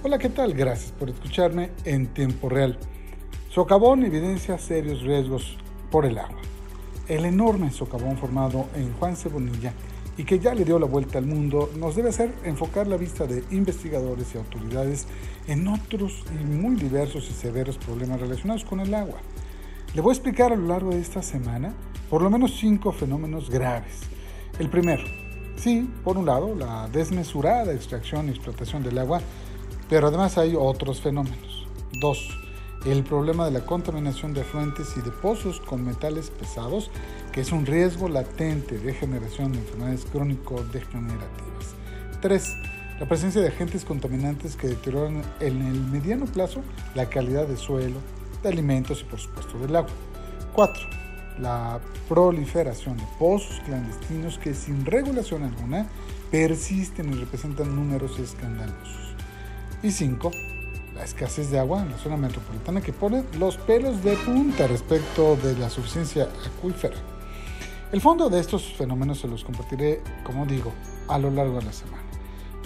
Hola, ¿qué tal? Gracias por escucharme en tiempo real. Socavón evidencia serios riesgos por el agua. El enorme socavón formado en Juan Cebonilla y que ya le dio la vuelta al mundo nos debe hacer enfocar la vista de investigadores y autoridades en otros y muy diversos y severos problemas relacionados con el agua. Le voy a explicar a lo largo de esta semana por lo menos cinco fenómenos graves. El primero, sí, por un lado, la desmesurada extracción y explotación del agua pero además hay otros fenómenos. Dos, el problema de la contaminación de afluentes y de pozos con metales pesados, que es un riesgo latente de generación de enfermedades crónico-degenerativas. Tres, la presencia de agentes contaminantes que deterioran en el mediano plazo la calidad del suelo, de alimentos y por supuesto del agua. Cuatro, la proliferación de pozos clandestinos que sin regulación alguna persisten y representan números escandalosos. Y 5. La escasez de agua en la zona metropolitana que pone los pelos de punta respecto de la suficiencia acuífera. El fondo de estos fenómenos se los compartiré, como digo, a lo largo de la semana.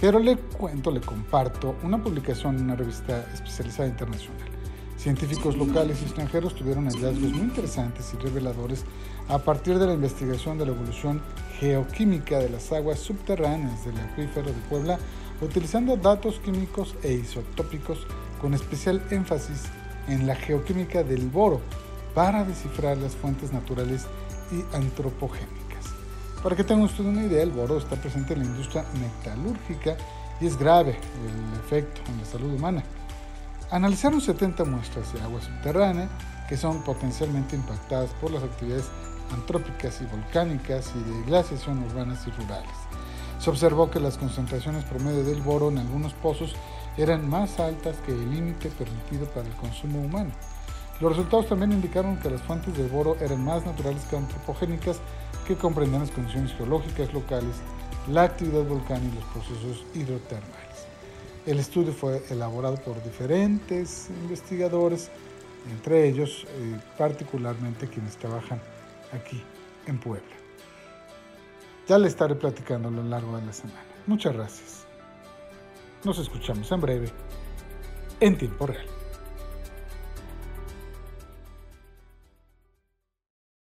Pero le cuento, le comparto una publicación en una revista especializada internacional. Científicos locales y extranjeros tuvieron hallazgos muy interesantes y reveladores a partir de la investigación de la evolución geoquímica de las aguas subterráneas del acuífero de Puebla utilizando datos químicos e isotópicos con especial énfasis en la geoquímica del boro para descifrar las fuentes naturales y antropogénicas. Para que tengan ustedes una idea, el boro está presente en la industria metalúrgica y es grave el efecto en la salud humana. Analizaron 70 muestras de agua subterránea que son potencialmente impactadas por las actividades antrópicas y volcánicas y de glaciación urbanas y rurales. Se observó que las concentraciones promedio del boro en algunos pozos eran más altas que el límite permitido para el consumo humano. Los resultados también indicaron que las fuentes de boro eran más naturales que antropogénicas que comprendían las condiciones geológicas locales, la actividad volcánica y los procesos hidrotermales. El estudio fue elaborado por diferentes investigadores, entre ellos eh, particularmente quienes trabajan aquí en Puebla. Ya le estaré platicando a lo largo de la semana. Muchas gracias. Nos escuchamos en breve, en tiempo real.